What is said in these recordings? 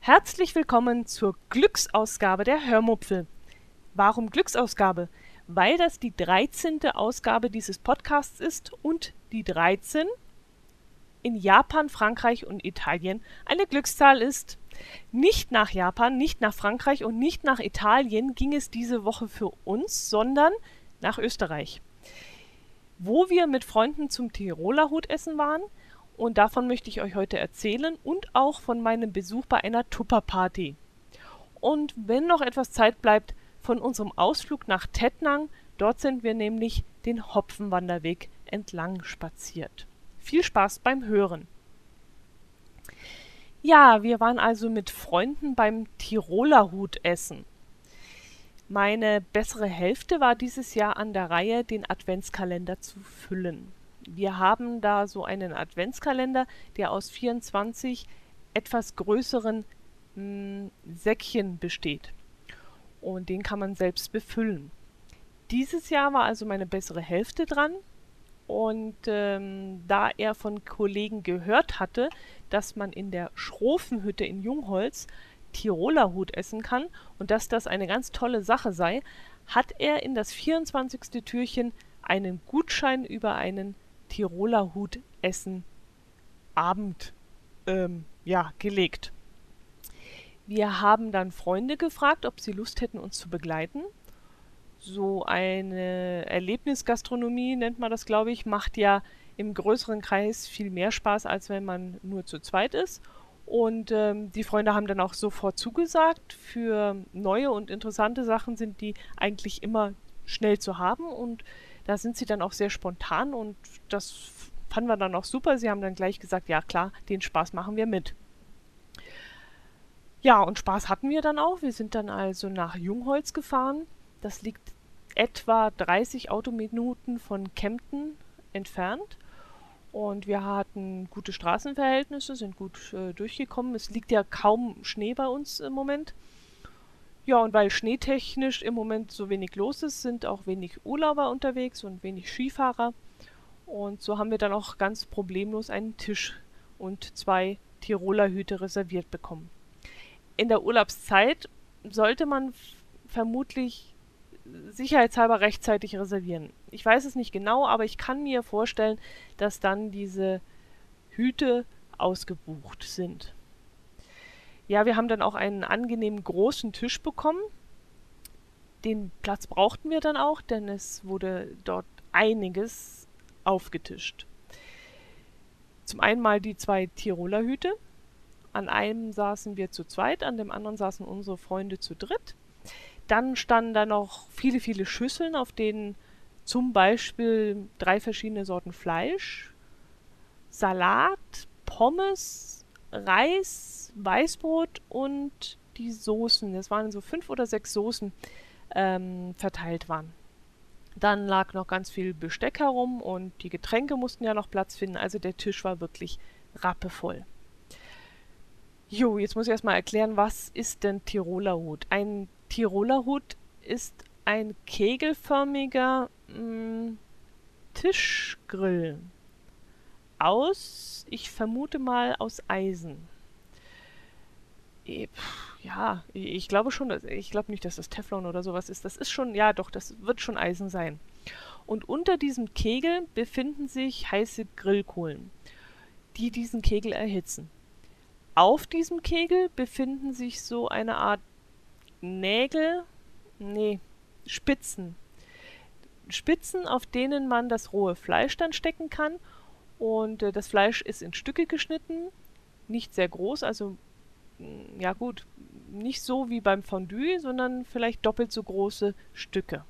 Herzlich willkommen zur Glücksausgabe der Hörmupfel. Warum Glücksausgabe? Weil das die 13. Ausgabe dieses Podcasts ist und die 13 in Japan, Frankreich und Italien eine Glückszahl ist. Nicht nach Japan, nicht nach Frankreich und nicht nach Italien ging es diese Woche für uns, sondern nach Österreich, wo wir mit Freunden zum Tiroler Hutessen waren – und davon möchte ich euch heute erzählen und auch von meinem Besuch bei einer Tupperparty. Und wenn noch etwas Zeit bleibt, von unserem Ausflug nach Tettnang, dort sind wir nämlich den Hopfenwanderweg entlang spaziert. Viel Spaß beim Hören. Ja, wir waren also mit Freunden beim Tiroler Hutessen. Meine bessere Hälfte war dieses Jahr an der Reihe, den Adventskalender zu füllen. Wir haben da so einen Adventskalender, der aus 24 etwas größeren mh, hm, Säckchen besteht. Und den kann man selbst befüllen. Dieses Jahr war also meine bessere Hälfte dran. Und ähm, da er von Kollegen gehört hatte, dass man in der Schrofenhütte in Jungholz Tiroler Hut essen kann und dass das eine ganz tolle Sache sei, hat er in das 24. Türchen einen Gutschein über einen Tiroler Hut essen Abend ähm, ja, gelegt. Wir haben dann Freunde gefragt, ob sie Lust hätten, uns zu begleiten. So eine Erlebnisgastronomie nennt man das, glaube ich, macht ja im größeren Kreis viel mehr Spaß, als wenn man nur zu zweit ist. Und ähm, die Freunde haben dann auch sofort zugesagt. Für neue und interessante Sachen sind die eigentlich immer schnell zu haben und da sind sie dann auch sehr spontan und das fanden wir dann auch super. Sie haben dann gleich gesagt, ja klar, den Spaß machen wir mit. Ja, und Spaß hatten wir dann auch. Wir sind dann also nach Jungholz gefahren. Das liegt etwa 30 Autominuten von Kempten entfernt. Und wir hatten gute Straßenverhältnisse, sind gut äh, durchgekommen. Es liegt ja kaum Schnee bei uns im Moment. Ja, und weil schneetechnisch im Moment so wenig los ist, sind auch wenig Urlauber unterwegs und wenig Skifahrer. Und so haben wir dann auch ganz problemlos einen Tisch und zwei Tiroler Hüte reserviert bekommen. In der Urlaubszeit sollte man vermutlich sicherheitshalber rechtzeitig reservieren. Ich weiß es nicht genau, aber ich kann mir vorstellen, dass dann diese Hüte ausgebucht sind. Ja, wir haben dann auch einen angenehmen großen Tisch bekommen. Den Platz brauchten wir dann auch, denn es wurde dort einiges aufgetischt. Zum einen mal die zwei Tiroler Hüte. An einem saßen wir zu zweit, an dem anderen saßen unsere Freunde zu dritt. Dann standen da noch viele, viele Schüsseln, auf denen zum Beispiel drei verschiedene Sorten Fleisch, Salat, Pommes, Reis, Weißbrot und die Soßen, das waren so fünf oder sechs Soßen, ähm, verteilt waren. Dann lag noch ganz viel Besteck herum und die Getränke mussten ja noch Platz finden. Also der Tisch war wirklich rappevoll. Jo, jetzt muss ich erstmal erklären, was ist denn Tiroler Hut? Ein Tiroler Hut ist ein kegelförmiger mh, mm, Tischgrill aus, ich vermute mal aus Eisen. Ja, ich glaube schon, ich glaube nicht, dass das Teflon oder sowas ist. Das ist schon, ja doch, das wird schon Eisen sein. Und unter diesem Kegel befinden sich heiße Grillkohlen, die diesen Kegel erhitzen. Auf diesem Kegel befinden sich so eine Art Nägel, nee, Spitzen. Spitzen, auf denen man das rohe Fleisch dann stecken kann. Und äh, das Fleisch ist in Stücke geschnitten, nicht sehr groß, also ja gut, nicht so wie beim Fondue, sondern vielleicht doppelt so große Stücke.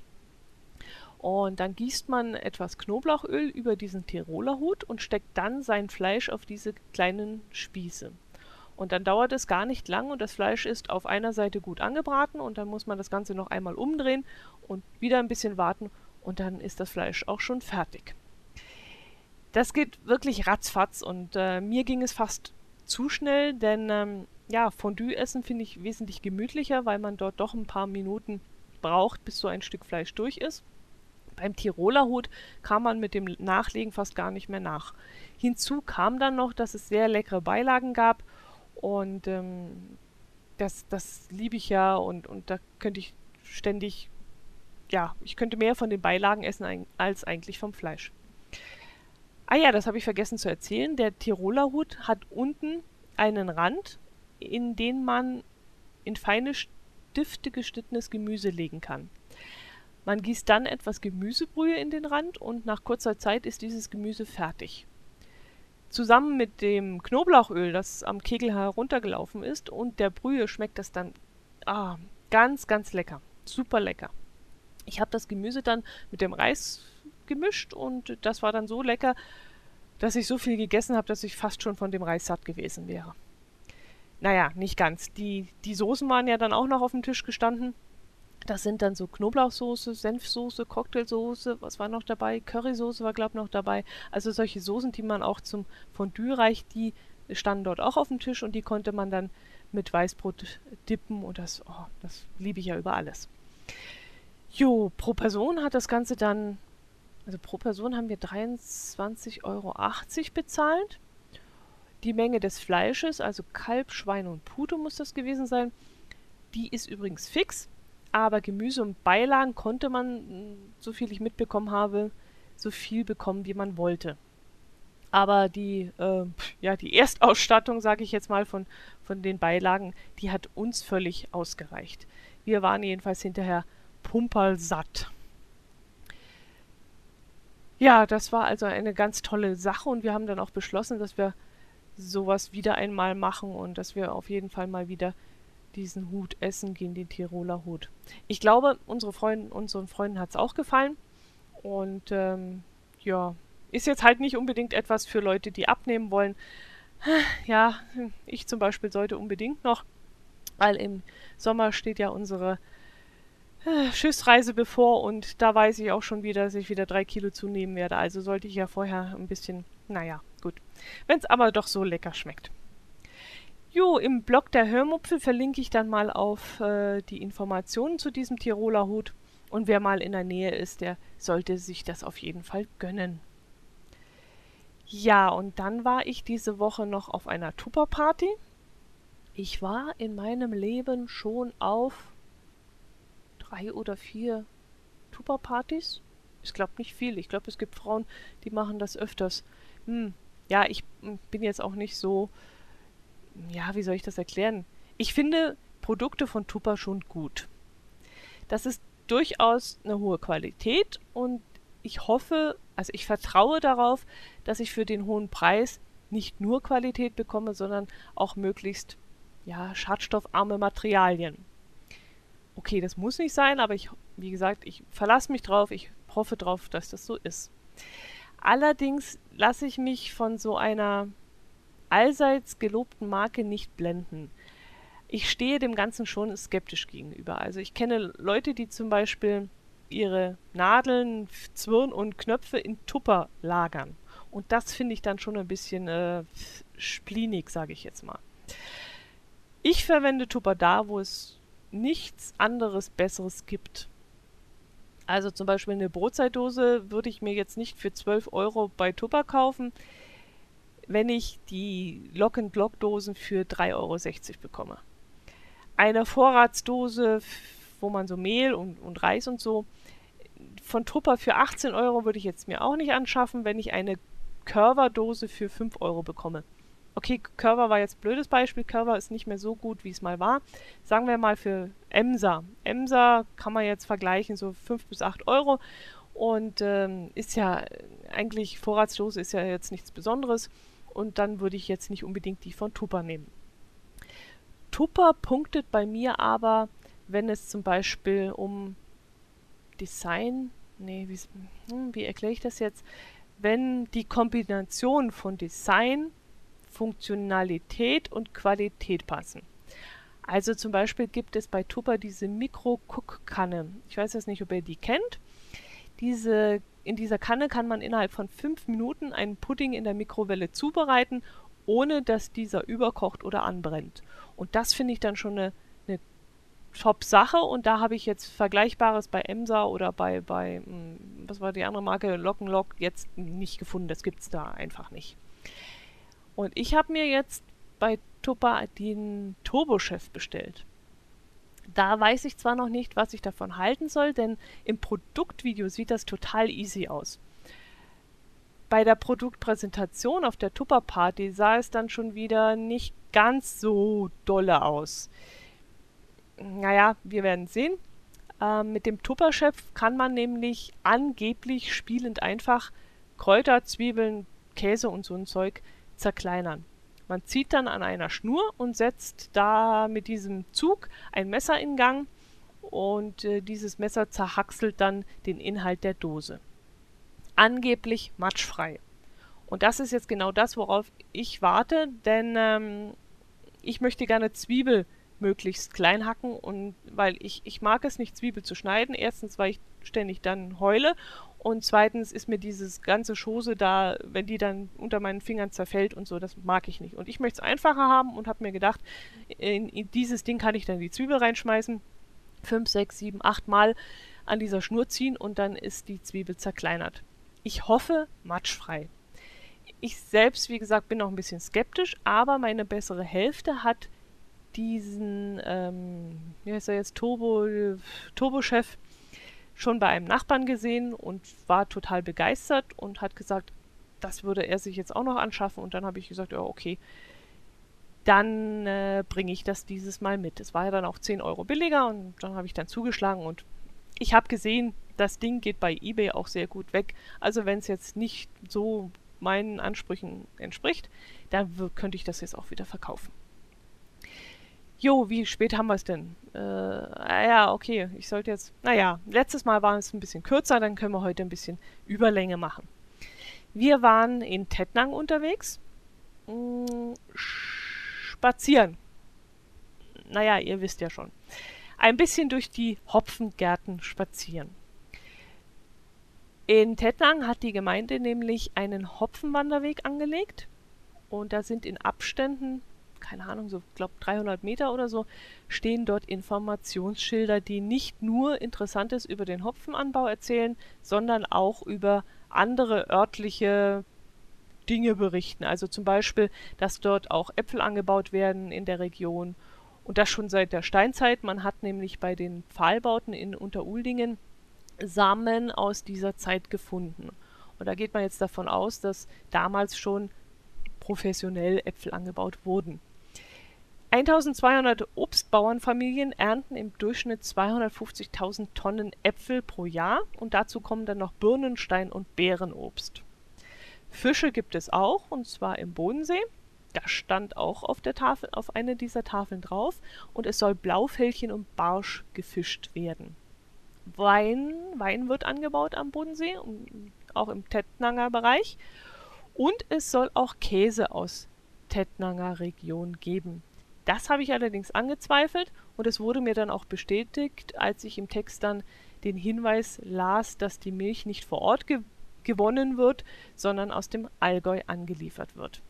Und dann gießt man etwas Knoblauchöl über diesen Tiroler Hut und steckt dann sein Fleisch auf diese kleinen Spieße. Und dann dauert es gar nicht lang und das Fleisch ist auf einer Seite gut angebraten und dann muss man das Ganze noch einmal umdrehen und wieder ein bisschen warten und dann ist das Fleisch auch schon fertig. Das geht wirklich ratzfatz und äh, mir ging es fast zu schnell, denn ähm, ja, Fondue essen finde ich wesentlich gemütlicher, weil man dort doch ein paar Minuten braucht, bis so ein Stück Fleisch durch ist. Beim Tiroler Hut kam man mit dem Nachlegen fast gar nicht mehr nach. Hinzu kam dann noch, dass es sehr leckere Beilagen gab und ähm, das, das liebe ich ja und, und da könnte ich ständig, ja, ich könnte mehr von den Beilagen essen als eigentlich vom Fleisch. Ah ja, das habe ich vergessen zu erzählen. Der Tiroler Hut hat unten einen Rand, in den man in feine Stifte geschnittenes Gemüse legen kann. Man gießt dann etwas Gemüsebrühe in den Rand und nach kurzer Zeit ist dieses Gemüse fertig. Zusammen mit dem Knoblauchöl, das am Kegel heruntergelaufen ist, und der Brühe schmeckt das dann ah, ganz, ganz lecker. Super lecker. Ich habe das Gemüse dann mit dem Reis gemischt und das war dann so lecker, dass ich so viel gegessen habe, dass ich fast schon von dem Reis satt gewesen wäre. Naja, nicht ganz. Die, die Soßen waren ja dann auch noch auf dem Tisch gestanden. Das sind dann so Knoblauchsoße, Senfsoße, Cocktailsoße, was war noch dabei? Currysoße war, glaube ich, noch dabei. Also solche Soßen, die man auch zum Fondue reicht, die standen dort auch auf dem Tisch und die konnte man dann mit Weißbrot dippen und das, oh, das liebe ich ja über alles. Jo, pro Person hat das Ganze dann, also pro Person haben wir 23,80 Euro bezahlt. Die Menge des Fleisches, also Kalb, Schwein und Pute muss das gewesen sein, die ist übrigens fix aber Gemüse und Beilagen konnte man, so viel ich mitbekommen habe, so viel bekommen, wie man wollte. Aber die, äh, ja, die Erstausstattung, sage ich jetzt mal, von, von den Beilagen, die hat uns völlig ausgereicht. Wir waren jedenfalls hinterher pumperlsatt. Ja, das war also eine ganz tolle Sache und wir haben dann auch beschlossen, dass wir sowas wieder einmal machen und dass wir auf jeden Fall mal wieder diesen Hut essen gehen, den Tiroler Hut. Ich glaube, unsere Freundin, unseren Freunden hat es auch gefallen. Und ähm, ja, ist jetzt halt nicht unbedingt etwas für Leute, die abnehmen wollen. Ja, ich zum Beispiel sollte unbedingt noch, weil im Sommer steht ja unsere äh, Schiffsreise bevor und da weiß ich auch schon wieder, dass ich wieder drei Kilo zunehmen werde. Also sollte ich ja vorher ein bisschen, naja, gut. Wenn es aber doch so lecker schmeckt. Jo, im Blog der Hörmupfel verlinke ich dann mal auf äh, die Informationen zu diesem Tiroler Hut. Und wer mal in der Nähe ist, der sollte sich das auf jeden Fall gönnen. Ja, und dann war ich diese Woche noch auf einer Tupper-Party. Ich war in meinem Leben schon auf drei oder vier Tupper-Partys. Ich glaube nicht viel. Ich glaube, es gibt Frauen, die machen das öfters. Hm, ja, ich hm, bin jetzt auch nicht so ja, wie soll ich das erklären? Ich finde Produkte von Tupper schon gut. Das ist durchaus eine hohe Qualität und ich hoffe, also ich vertraue darauf, dass ich für den hohen Preis nicht nur Qualität bekomme, sondern auch möglichst ja, schadstoffarme Materialien. Okay, das muss nicht sein, aber ich, wie gesagt, ich verlasse mich drauf, ich hoffe drauf, dass das so ist. Allerdings lasse ich mich von so einer allseits gelobten Marke nicht blenden. Ich stehe dem Ganzen schon skeptisch gegenüber. Also ich kenne Leute, die zum Beispiel ihre Nadeln, Zwirn und Knöpfe in Tupper lagern. Und das finde ich dann schon ein bisschen äh, splinig, sage ich jetzt mal. Ich verwende Tupper da, wo es nichts anderes Besseres gibt. Also zum Beispiel eine Brotzeitdose würde ich mir jetzt nicht für 12 Euro bei Tupper kaufen wenn ich die Lock-and-Lock-Dosen für 3,60 Euro bekomme. Eine Vorratsdose, wo man so Mehl und, und Reis und so, von Tupper für 18 Euro würde ich jetzt mir auch nicht anschaffen, wenn ich eine Curver-Dose für 5 Euro bekomme. Okay, Curver war jetzt ein blödes Beispiel. Curver ist nicht mehr so gut, wie es mal war. Sagen wir mal für Emsa. Emsa kann man jetzt vergleichen, so 5 bis 8 Euro. Und ähm, ist ja eigentlich, Vorratsdose ist ja jetzt nichts Besonderes und dann würde ich jetzt nicht unbedingt die von Tupper nehmen. Tupper punktet bei mir aber, wenn es zum Beispiel um Design, nee, wie, hm, wie erkläre ich das jetzt? Wenn die Kombination von Design, Funktionalität und Qualität passen. Also zum Beispiel gibt es bei Tupper diese Mikro-Cook-Kanne. Ich weiß jetzt nicht, ob ihr die kennt. Diese in dieser Kanne kann man innerhalb von fünf Minuten einen Pudding in der Mikrowelle zubereiten, ohne dass dieser überkocht oder anbrennt. Und das finde ich dann schon eine, eine Top-Sache und da habe ich jetzt Vergleichbares bei Emsa oder bei, bei hm, was war die andere Marke, Lockenlock, jetzt nicht gefunden. Das gibt es da einfach nicht. Und ich habe mir jetzt bei Tupper den Turbo-Chef bestellt. Da weiß ich zwar noch nicht, was ich davon halten soll, denn im Produktvideo sieht das total easy aus. Bei der Produktpräsentation auf der Tupper Party sah es dann schon wieder nicht ganz so dolle aus. Naja, wir werden sehen. Ähm, mit dem Tupper-Chef kann man nämlich angeblich spielend einfach Kräuter, Zwiebeln, Käse und so ein Zeug zerkleinern. Man zieht dann an einer Schnur und setzt da mit diesem Zug ein Messer in Gang und äh, dieses Messer zerhackselt dann den Inhalt der Dose. Angeblich matschfrei. Und das ist jetzt genau das, worauf ich warte, denn ähm, ich möchte gerne Zwiebel möglichst klein hacken und weil ich, ich mag es nicht, Zwiebel zu schneiden. Erstens, weil ich ständig dann heule und zweitens ist mir dieses ganze Schose da, wenn die dann unter meinen Fingern zerfällt und so, das mag ich nicht. Und ich möchte es einfacher haben und habe mir gedacht, in, in, dieses Ding kann ich dann die Zwiebel reinschmeißen, fünf, sechs, sieben, acht Mal an dieser Schnur ziehen und dann ist die Zwiebel zerkleinert. Ich hoffe, matschfrei. Ich selbst, wie gesagt, bin noch ein bisschen skeptisch, aber meine bessere Hälfte hat diesen, ähm, wie heißt er jetzt, Turbo, Turbo-Chef schon bei einem Nachbarn gesehen und war total begeistert und hat gesagt, das würde er sich jetzt auch noch anschaffen. Und dann habe ich gesagt, ja, okay, dann äh, bringe ich das dieses Mal mit. Es war ja dann auch 10 Euro billiger und dann habe ich dann zugeschlagen und ich habe gesehen, das Ding geht bei eBay auch sehr gut weg. Also wenn es jetzt nicht so meinen Ansprüchen entspricht, dann könnte ich das jetzt auch wieder verkaufen. Jo, wie spät haben wir es denn? Äh, ah ja, okay, ich sollte jetzt. Naja, letztes Mal war es ein bisschen kürzer, dann können wir heute ein bisschen Überlänge machen. Wir waren in Tettnang unterwegs. Hm, spazieren. Naja, ihr wisst ja schon. Ein bisschen durch die Hopfengärten spazieren. In Tettnang hat die Gemeinde nämlich einen Hopfenwanderweg angelegt und da sind in Abständen keine Ahnung, so glaube 300 Meter oder so, stehen dort Informationsschilder, die nicht nur Interessantes über den Hopfenanbau erzählen, sondern auch über andere örtliche Dinge berichten. Also zum Beispiel, dass dort auch Äpfel angebaut werden in der Region und das schon seit der Steinzeit. Man hat nämlich bei den Pfahlbauten in Unteruldingen Samen aus dieser Zeit gefunden. Und da geht man jetzt davon aus, dass damals schon professionell Äpfel angebaut wurden. 1200 Obstbauernfamilien ernten im Durchschnitt 250.000 Tonnen Äpfel pro Jahr und dazu kommen dann noch Birnen, Stein und Beerenobst. Fische gibt es auch und zwar im Bodensee. Da stand auch auf der Tafel, auf einer dieser Tafeln drauf und es soll Blaufellchen und Barsch gefischt werden. Wein, Wein wird angebaut am Bodensee, auch im Tettnanger Bereich. Und es soll auch Käse aus Tettnanger Region geben. Das habe ich allerdings angezweifelt und es wurde mir dann auch bestätigt, als ich im Text dann den Hinweis las, dass die Milch nicht vor Ort ge gewonnen wird, sondern aus dem Allgäu angeliefert wird.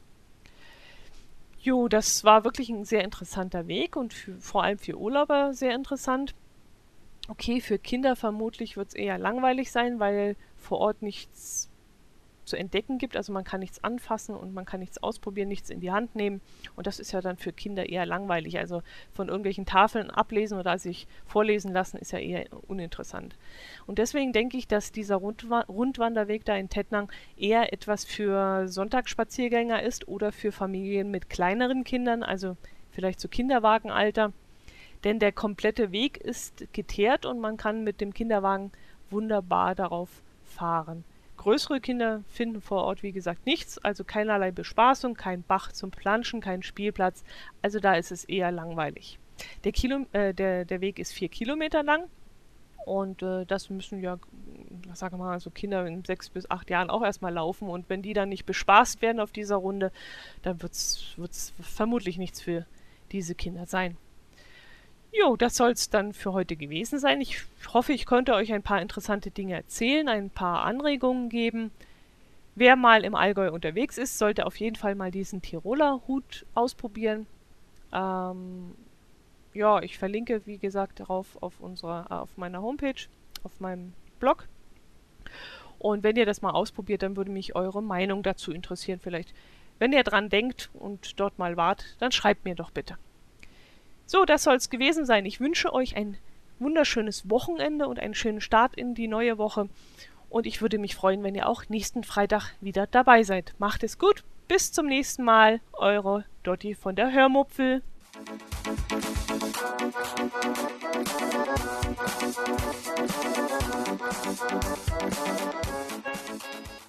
Jo, das war wirklich ein sehr interessanter Weg und für, vor allem für Urlauber sehr interessant. Okay, für Kinder vermutlich wird es eher langweilig sein, weil vor Ort nichts zu entdecken gibt. Also man kann nichts anfassen und man kann nichts ausprobieren, nichts in die Hand nehmen. Und das ist ja dann für Kinder eher langweilig. Also von irgendwelchen Tafeln ablesen oder sich vorlesen lassen, ist ja eher uninteressant. Und deswegen denke ich, dass dieser Rundwa Rundwanderweg da in Tettnang eher etwas für Sonntagsspaziergänger ist oder für Familien mit kleineren Kindern, also vielleicht zu Kinderwagenalter. Denn der komplette Weg ist geteert und man kann mit dem Kinderwagen wunderbar darauf fahren. Größere Kinder finden vor Ort, wie gesagt, nichts, also keinerlei Bespaßung, kein Bach zum Planschen, kein Spielplatz. Also da ist es eher langweilig. Der, Kilo, äh, der, der Weg ist vier Kilometer lang und äh, das müssen ja, sagen wir mal, so Kinder in sechs bis acht Jahren auch erstmal laufen. Und wenn die dann nicht bespaßt werden auf dieser Runde, dann wird es vermutlich nichts für diese Kinder sein. Jo, das soll es dann für heute gewesen sein. Ich hoffe, ich konnte euch ein paar interessante Dinge erzählen, ein paar Anregungen geben. Wer mal im Allgäu unterwegs ist, sollte auf jeden Fall mal diesen Tiroler Hut ausprobieren. Ähm, ja, ich verlinke, wie gesagt, darauf auf, unserer, auf meiner Homepage, auf meinem Blog. Und wenn ihr das mal ausprobiert, dann würde mich eure Meinung dazu interessieren. Vielleicht, wenn ihr dran denkt und dort mal wart, dann schreibt mir doch bitte. So, das soll es gewesen sein. Ich wünsche euch ein wunderschönes Wochenende und einen schönen Start in die neue Woche. Und ich würde mich freuen, wenn ihr auch nächsten Freitag wieder dabei seid. Macht es gut. Bis zum nächsten Mal. Eure Dotti von der Hörmupfel. Thank you.